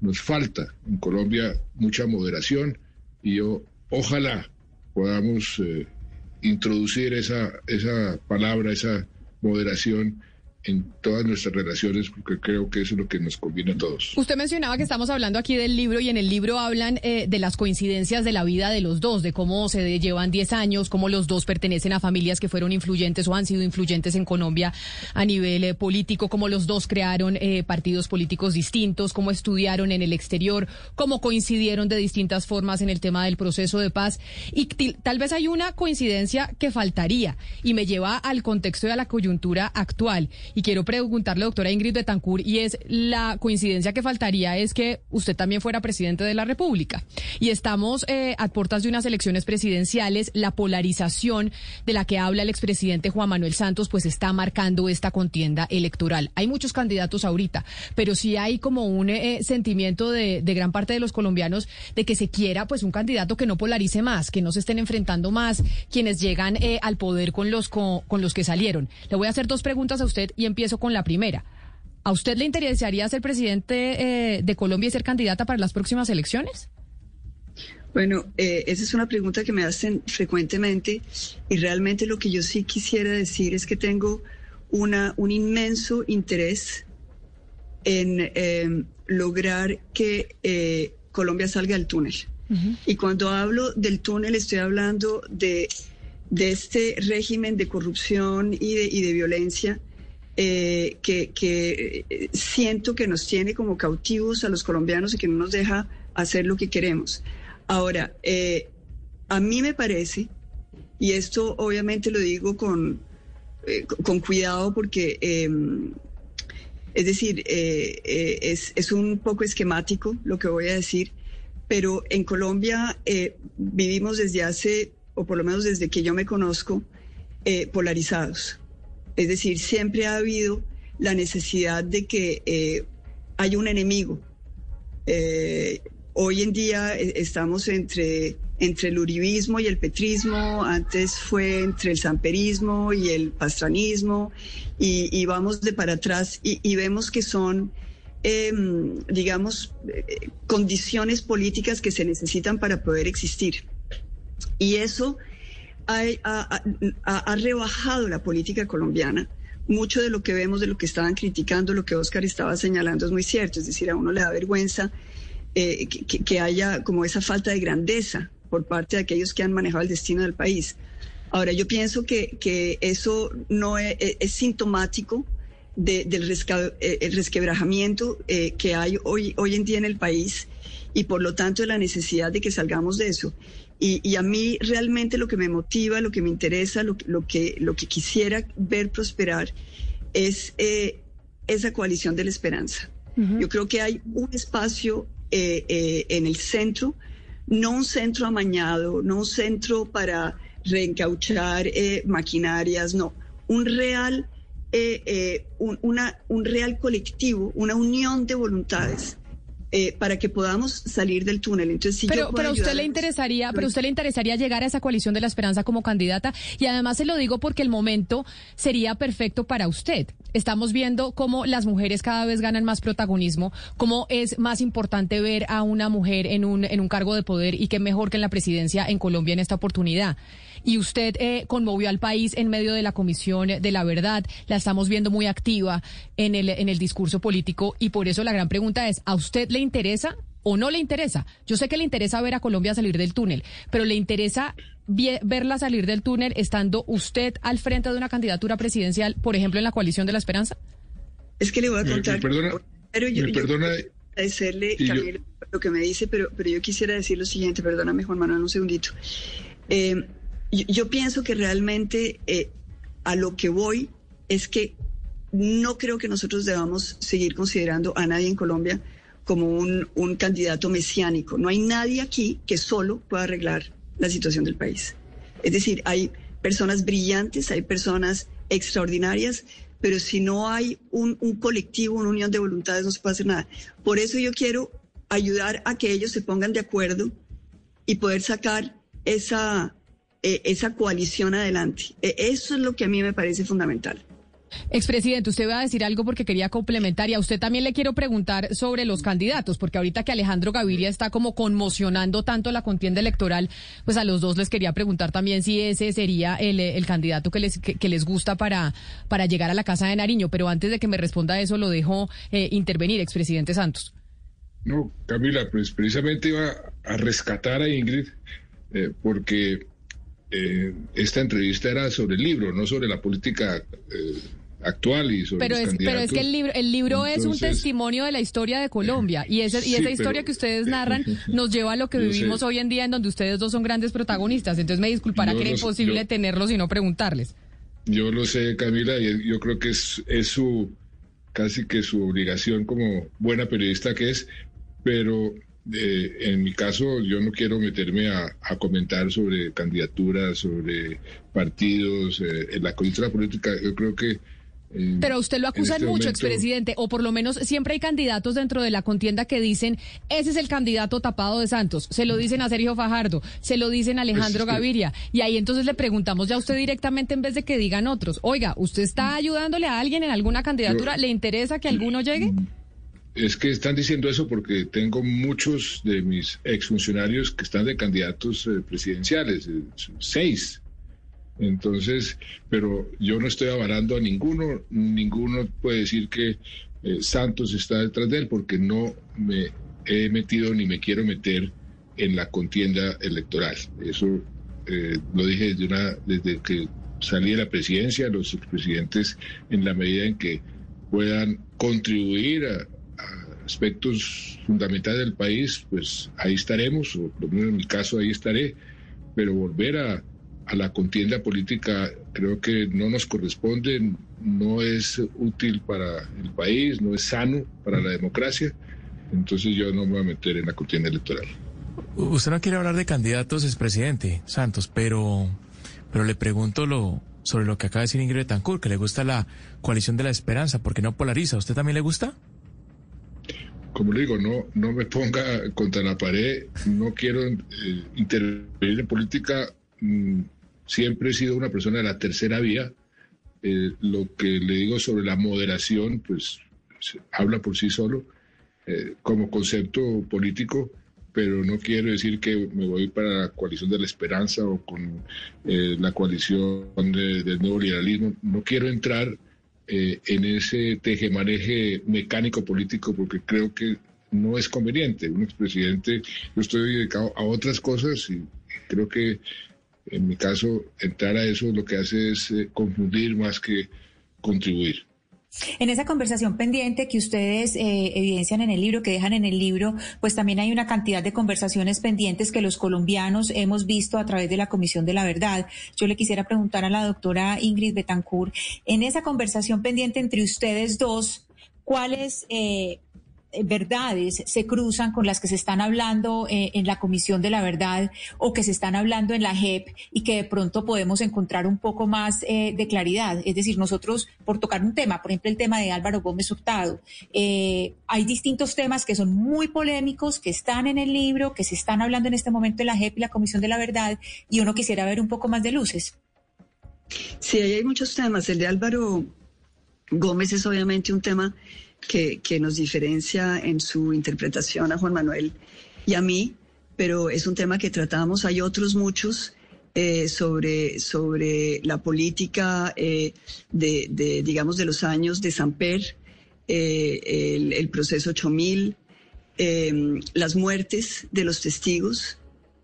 S6: Nos falta en Colombia mucha moderación y yo ojalá podamos eh, introducir esa, esa palabra, esa moderación en todas nuestras relaciones, porque creo que eso es lo que nos conviene a todos.
S4: Usted mencionaba que estamos hablando aquí del libro y en el libro hablan eh, de las coincidencias de la vida de los dos, de cómo se llevan 10 años, cómo los dos pertenecen a familias que fueron influyentes o han sido influyentes en Colombia a nivel eh, político, cómo los dos crearon eh, partidos políticos distintos, cómo estudiaron en el exterior, cómo coincidieron de distintas formas en el tema del proceso de paz. Y tal vez hay una coincidencia que faltaría y me lleva al contexto de la coyuntura actual y quiero preguntarle, doctora Ingrid Betancourt, y es la coincidencia que faltaría es que usted también fuera presidente de la República. Y estamos eh, a puertas de unas elecciones presidenciales. La polarización de la que habla el expresidente Juan Manuel Santos, pues está marcando esta contienda electoral. Hay muchos candidatos ahorita, pero sí hay como un eh, sentimiento de, gran parte de los colombianos de que se quiera pues un candidato que no polarice más, que no se estén enfrentando más quienes llegan eh, al poder con los, con, los que salieron. Le voy a hacer dos preguntas a usted empiezo con la primera. ¿A usted le interesaría ser presidente eh, de Colombia y ser candidata para las próximas elecciones?
S5: Bueno, eh, esa es una pregunta que me hacen frecuentemente y realmente lo que yo sí quisiera decir es que tengo una, un inmenso interés en em, lograr que eh, Colombia salga del túnel. Y cuando hablo del túnel estoy hablando de, de este régimen de corrupción y de, y de violencia eh, que, eh, siento que nos tiene como cautivos a los colombianos y que no nos deja hacer lo que queremos. Ahora, eh, a mí me parece, y esto obviamente lo digo con, con cuidado porque, eh, es decir, es, es un poco esquemático lo que voy a decir, pero en Colombia vivimos desde hace, o por lo menos desde que yo me conozco, polarizados. Es decir, siempre ha habido la necesidad de que eh, haya un enemigo. Eh, hoy en día eh, estamos entre, entre el uribismo y el petrismo, antes fue entre el samperismo y el pastranismo, y, y vamos de para atrás y, vemos que son, eh, digamos, eh, condiciones políticas que se necesitan para poder existir. Y eso ha, ha- ha- ha rebajado la política colombiana. Mucho de lo que vemos, de lo que estaban criticando, lo que Oscar estaba señalando es muy cierto. Es decir, a uno le da vergüenza eh, que, que- haya como esa falta de grandeza por parte de aquellos que han manejado el destino del país. Ahora, yo pienso que, que eso no es, es- es sintomático de- del resca- eh, el resquebrajamiento eh, que hay hoy, hoy en día en el país y por lo tanto de la necesidad de que salgamos de eso. Y, y a mí realmente lo que me motiva, lo que me interesa, lo, lo que, lo que quisiera ver prosperar es eh, esa coalición de la esperanza. Yo creo que hay un espacio eh, eh, en el centro, no un centro amañado, no un centro para reencauchar eh, maquinarias, no, un real, un, una, un real colectivo, una unión de voluntades. Eh, para que podamos salir del túnel. Entonces, si yo
S4: Pero,
S5: puedo
S4: pero a usted le interesaría, pero usted le interesaría llegar a esa coalición de la esperanza como candidata y además se lo digo porque el momento sería perfecto para usted. Estamos viendo cómo las mujeres cada vez ganan más protagonismo, cómo es más importante ver a una mujer en un en un cargo de poder y qué mejor que en la presidencia en Colombia en esta oportunidad. Y usted eh, conmovió al país en medio de la Comisión de la Verdad, la estamos viendo muy activa en el en el discurso político y por eso la gran pregunta es, ¿a usted le interesa o no le interesa. Yo sé que le interesa ver a Colombia salir del túnel, pero le interesa verla salir del túnel estando usted al frente de una candidatura presidencial, por ejemplo, en la coalición de la esperanza.
S5: Es que le voy a
S6: Me- me
S5: contar.
S6: perdona,
S5: pero yo,
S6: me
S5: yo
S6: perdona,
S5: agradecerle,
S6: yo-
S5: Camilo, lo que me dice, pero, pero yo quisiera decir lo siguiente, perdóname Juan Manuel, un segundito. Eh, yo, yo pienso que realmente eh, a lo que voy es que no creo que nosotros debamos seguir considerando a nadie en Colombia como un, un candidato mesiánico. No hay nadie aquí que solo pueda arreglar la situación del país. Es decir, hay personas brillantes, hay personas extraordinarias, pero si no hay un, un colectivo, una unión de voluntades, no se puede hacer nada. Por eso yo quiero ayudar a que ellos se pongan de acuerdo y poder sacar esa, eh, esa coalición adelante. Eh, eso es lo que a mí me parece fundamental.
S4: Expresidente, usted va a decir algo porque quería complementar y a usted también le quiero preguntar sobre los candidatos, porque ahorita que Alejandro Gaviria está como conmocionando tanto la contienda electoral, pues a los dos les quería preguntar también si ese sería el, eh, el candidato que les, que, que les gusta para, para llegar a la Casa de Nariño. Pero antes de que me responda eso, lo dejo eh, intervenir, expresidente Santos.
S6: No, Camila, pues precisamente iba a rescatar a Ingrid eh, porque eh, esta entrevista era sobre el libro, no sobre la política eh, actual y sobre
S4: Pero
S6: los
S4: es, pero es que el libro, el libro es un testimonio de la historia de Colombia y, ese, y
S6: Sí,
S4: esa
S6: pero-
S4: historia que ustedes narran nos lleva a lo que vivimos
S6: sé.
S4: hoy en día en donde ustedes dos son grandes protagonistas. Entonces me disculpará
S6: Yo
S4: que era imposible
S6: yo-
S4: tenerlos y no preguntarles.
S6: Yo lo sé, Camila, y yo creo que es, es su casi que su obligación como buena periodista que es, pero eh, en mi caso yo no quiero meterme a, a comentar sobre candidaturas, sobre partidos, eh, en la coyuntura política. Yo creo que eh,
S4: Pero a usted lo acusan
S6: este
S4: mucho,
S6: momento-
S4: expresidente, o por lo menos siempre hay candidatos dentro de la contienda que dicen, ese es el candidato tapado de Santos. Se lo dicen a Sergio Fajardo, se lo dicen a Alejandro
S6: Pues es que-
S4: Gaviria. Y ahí entonces le preguntamos ya a usted directamente en vez de que digan otros. Oiga, ¿usted está ayudándole a alguien en alguna candidatura?
S6: Yo-
S4: ¿Le interesa que alguno llegue?
S6: Es que están diciendo eso porque tengo muchos de mis exfuncionarios que están de candidatos eh, presidenciales, eh, seis. Entonces, pero yo no estoy avalando a ninguno, ninguno puede decir que eh, Santos está detrás de él porque no me he metido ni me quiero meter en la contienda electoral. Eso lo dije desde, una, desde que salir a la presidencia, los expresidentes en la medida en que puedan contribuir a aspectos fundamentales del país, pues ahí estaremos, o por lo menos en mi caso ahí estaré, pero volver a, a la contienda política creo que no nos corresponde, no es útil para el país, no es sano para la democracia, entonces yo no me voy a meter en la contienda electoral.
S11: Usted no quiere hablar de candidatos, expresidente Santos, pero, pero le pregunto lo, sobre lo que acaba de decir Ingrid Betancourt, que le gusta la coalición de la esperanza, porque no polariza. ¿A usted también le gusta?
S6: Como le digo, no, no me ponga contra la pared, no quiero eh, intervenir en política. Mm, siempre he sido una persona de la tercera vía. Eh, lo que le digo sobre la moderación, pues habla por sí solo eh, como concepto político pero no quiero decir que me voy para la coalición de la esperanza o con la coalición de- del nuevo liberalismo. No quiero entrar eh, en ese tejemaneje mecánico político porque creo que no es conveniente. Un expresidente, yo estoy dedicado a otras cosas y creo que en mi caso entrar a eso lo que hace es eh, confundir más que contribuir.
S9: En esa conversación pendiente que ustedes eh, evidencian en el libro, que dejan en el libro, pues también hay una cantidad de conversaciones pendientes que los colombianos hemos visto a través de la Comisión de la Verdad. Yo le quisiera preguntar a la doctora Ingrid Betancourt, en esa conversación pendiente entre ustedes dos, ¿cuáles eh, verdades se cruzan con las que se están hablando eh, en la Comisión de la Verdad o que se están hablando en la JEP y que de pronto podemos encontrar un poco más eh, de claridad. Es decir, nosotros, por tocar un tema, por ejemplo, el tema de Álvaro Gómez Hurtado, eh, hay distintos temas que son muy polémicos, que están en el libro, que se están hablando en este momento en la JEP y la Comisión de la Verdad, y uno quisiera ver un poco más de luces.
S5: Sí, ahí hay muchos temas. El de Álvaro Gómez es obviamente un tema que, que nos diferencia en su interpretación a Juan Manuel y a mí, pero es un tema que tratamos. Hay otros muchos eh, sobre, sobre la política eh, de, de, digamos, de los años de Samper, eh, el, el proceso 8000, eh, las muertes de los testigos,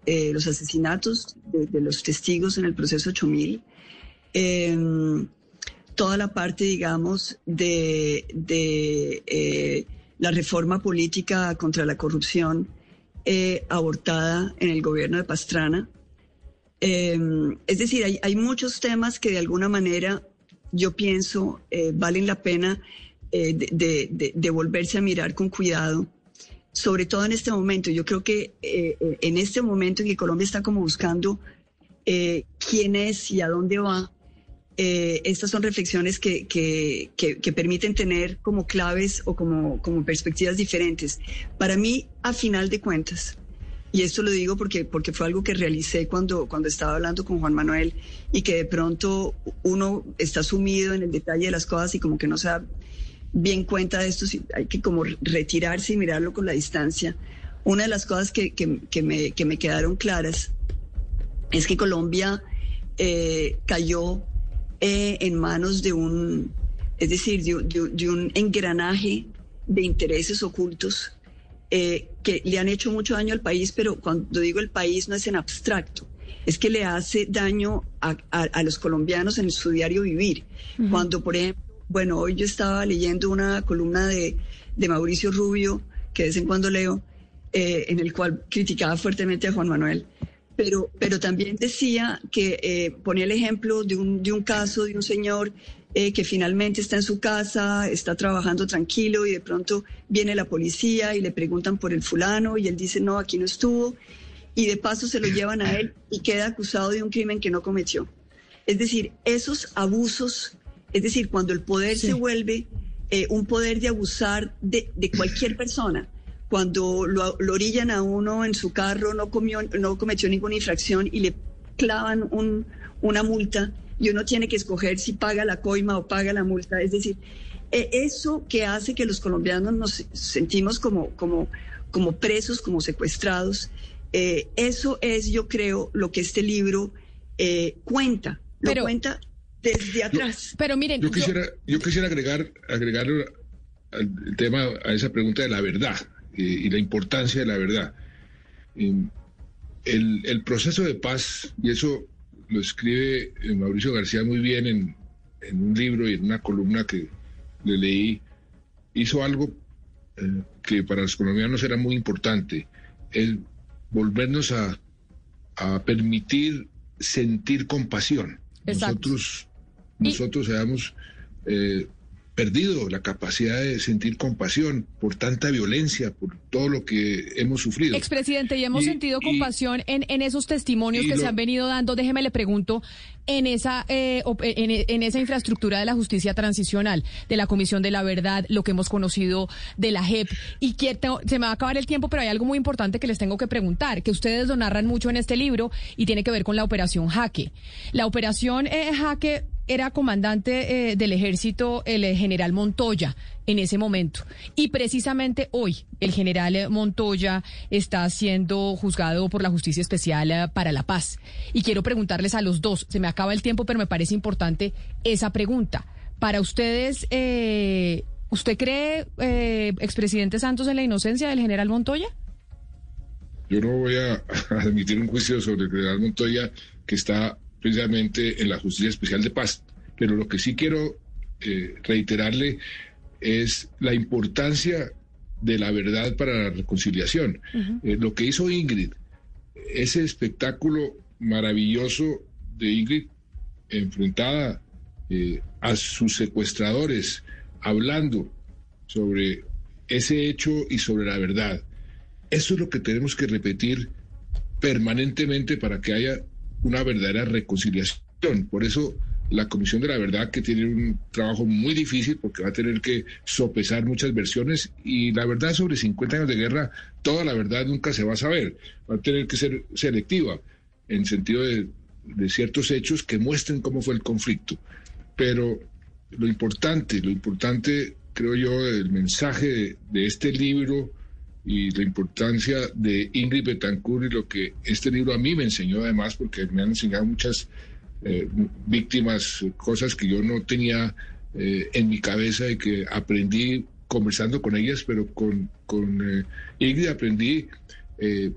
S5: eh, los asesinatos de, de los testigos en el proceso 8000 eh, toda la parte, digamos, de, de eh, la reforma política contra la corrupción eh, abortada en el gobierno de Pastrana. Eh, es decir, hay, hay muchos temas que de alguna manera yo pienso eh, valen la pena eh, de, de- de- volverse a mirar con cuidado, sobre todo en este momento. Yo creo que eh, en este momento en que Colombia está como buscando quién es y a dónde va, eh, estas son reflexiones que, que- que- que permiten tener como claves o como, como perspectivas diferentes. Para mí, a final de cuentas, y esto lo digo porque, porque fue algo que realicé cuando, cuando estaba hablando con Juan Manuel y que de pronto uno está sumido en el detalle de las cosas y como que no se da bien cuenta de esto, hay que como retirarse y mirarlo con la distancia. Una de las cosas que, que- que me, que me quedaron claras es que Colombia eh, cayó eh, en manos de un, es decir, de, de- de un engranaje de intereses ocultos eh, que le han hecho mucho daño al país, pero cuando digo el país no es en abstracto, es que le hace daño a, a- a los colombianos en su diario vivir. Cuando, por ejemplo, bueno, hoy yo estaba leyendo una columna de, de Mauricio Rubio, que de vez en cuando leo, eh, en el cual criticaba fuertemente a Juan Manuel, pero, pero también decía que eh, ponía el ejemplo de un, de un caso de un señor eh, que finalmente está en su casa, está trabajando tranquilo y de pronto viene la policía y le preguntan por el fulano y él dice, no, aquí no estuvo, y de paso se lo llevan a él y queda acusado de un crimen que no cometió. Es decir, esos abusos, es decir, cuando el poder se vuelve eh, un poder de abusar de, de cualquier persona, cuando lo, lo orillan a uno en su carro, no, comió, no cometió ninguna infracción y le clavan un- una multa y uno tiene que escoger si paga la coima o paga la multa. Es decir, eh, eso que hace que los colombianos nos sentimos como, como, como presos, como secuestrados, eh, eso es, yo creo, lo que este libro eh, cuenta. Lo
S4: Pero-
S5: cuenta desde atrás.
S4: Pero miren,
S6: Yo
S4: yo-
S6: quisiera, yo quisiera agregar, agregar al tema, a esa pregunta de la verdad eh, y la importancia de la verdad. Eh, El, el proceso de paz, y eso lo escribe eh, Mauricio García muy bien en, en un libro y en una columna que le leí. Hizo algo eh, que para los colombianos era muy importante, el volvernos a, a permitir sentir compasión.
S4: Exacto.
S6: Nosotros, nosotros hayamos eh, perdido la capacidad de sentir compasión por tanta violencia, por todo lo que hemos sufrido.
S4: Expresidente, y hemos
S6: Y-
S4: sentido
S6: y-
S4: compasión en, en esos testimonios que se han venido dando. Déjeme le pregunto, en esa, eh, op- en, en esa infraestructura de la justicia transicional, de la Comisión de la Verdad, lo que hemos conocido de la JEP, y quiero, se me va a acabar el tiempo, pero hay algo muy importante que les tengo que preguntar, que ustedes lo narran mucho en este libro y tiene que ver con la operación Jaque. La operación eh, Jaque era comandante eh, del ejército el eh, general Montoya en ese momento. Y precisamente hoy el general Montoya está siendo juzgado por la Justicia Especial eh, para la Paz. Y quiero preguntarles a los dos, se me acaba el tiempo, pero me parece importante esa pregunta. Para ustedes, eh, ¿usted cree, eh, expresidente Santos, en la inocencia del general Montoya?
S6: Yo no voy a admitir un juicio sobre el general Montoya que está precisamente en la Justicia Especial de Paz, pero lo que sí quiero eh, reiterarle es la importancia de la verdad para la reconciliación. Eh, lo que hizo Ingrid, ese espectáculo maravilloso de Ingrid enfrentada eh, a sus secuestradores, hablando sobre ese hecho y sobre la verdad. Eso es lo que tenemos que repetir permanentemente para que haya una verdadera reconciliación. Por eso la Comisión de la Verdad, que tiene un trabajo muy difícil porque va a tener que sopesar muchas versiones y la verdad sobre 50 años de guerra, toda la verdad nunca se va a saber. Va a tener que ser selectiva en sentido de, ciertos hechos que muestren cómo fue el conflicto. Pero lo importante, lo importante, creo yo, del mensaje de, de este libro y la importancia de Ingrid Betancourt y lo que este libro a mí me enseñó además, porque me han enseñado muchas eh, víctimas, cosas que yo no tenía eh, en mi cabeza y que aprendí conversando con ellas, pero con, con eh, Ingrid aprendí eh,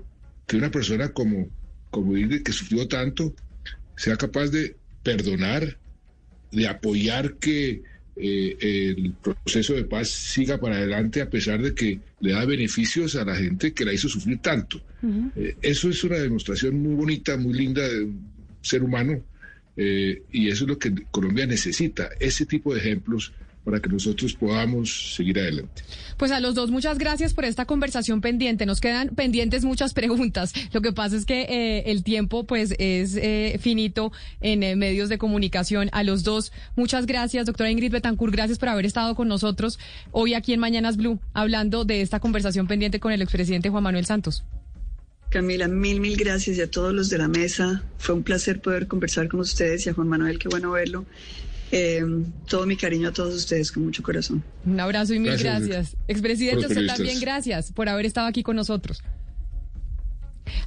S6: que una persona como, como Ingrid, que sufrió tanto, sea capaz de perdonar, de apoyar que eh, el proceso de paz siga para adelante a pesar de que le da beneficios a la gente que la hizo sufrir tanto. Eso es una demostración muy bonita, muy linda de un ser humano eh, y eso es lo que Colombia necesita, ese tipo de ejemplos para que nosotros podamos seguir adelante.
S4: Pues a los dos, muchas gracias por esta conversación pendiente. Nos quedan pendientes muchas preguntas. Lo que pasa es que eh, el tiempo pues es eh, finito en eh, medios de comunicación. A los dos, muchas gracias, doctora Ingrid Betancourt. Gracias por haber estado con nosotros hoy aquí en Mañanas Blue, hablando de esta conversación pendiente con el expresidente Juan Manuel Santos.
S5: Camila, mil, mil gracias y a todos los de la mesa. Fue un placer poder conversar con ustedes y a Juan Manuel, qué bueno verlo. Eh, todo mi cariño a todos ustedes con mucho corazón.
S4: Un abrazo y mil
S5: Gracias.
S4: gracias. Expresidente, usted también gracias por haber estado aquí con nosotros.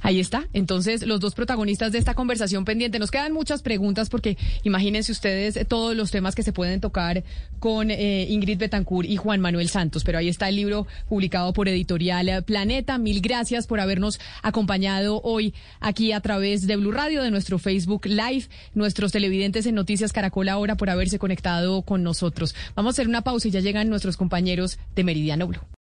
S4: Ahí está. Entonces, los dos protagonistas de esta conversación pendiente. Nos quedan muchas preguntas porque imagínense ustedes eh, todos los temas que se pueden tocar con eh, Ingrid Betancourt y Juan Manuel Santos. Pero ahí está el libro publicado por Editorial Planeta. Mil gracias por habernos acompañado hoy aquí a través de Blue Radio, de nuestro Facebook Live, nuestros televidentes en Noticias Caracol ahora por haberse conectado con nosotros. Vamos a hacer una pausa y ya llegan nuestros compañeros de Meridiano Blue.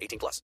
S2: 18 plus.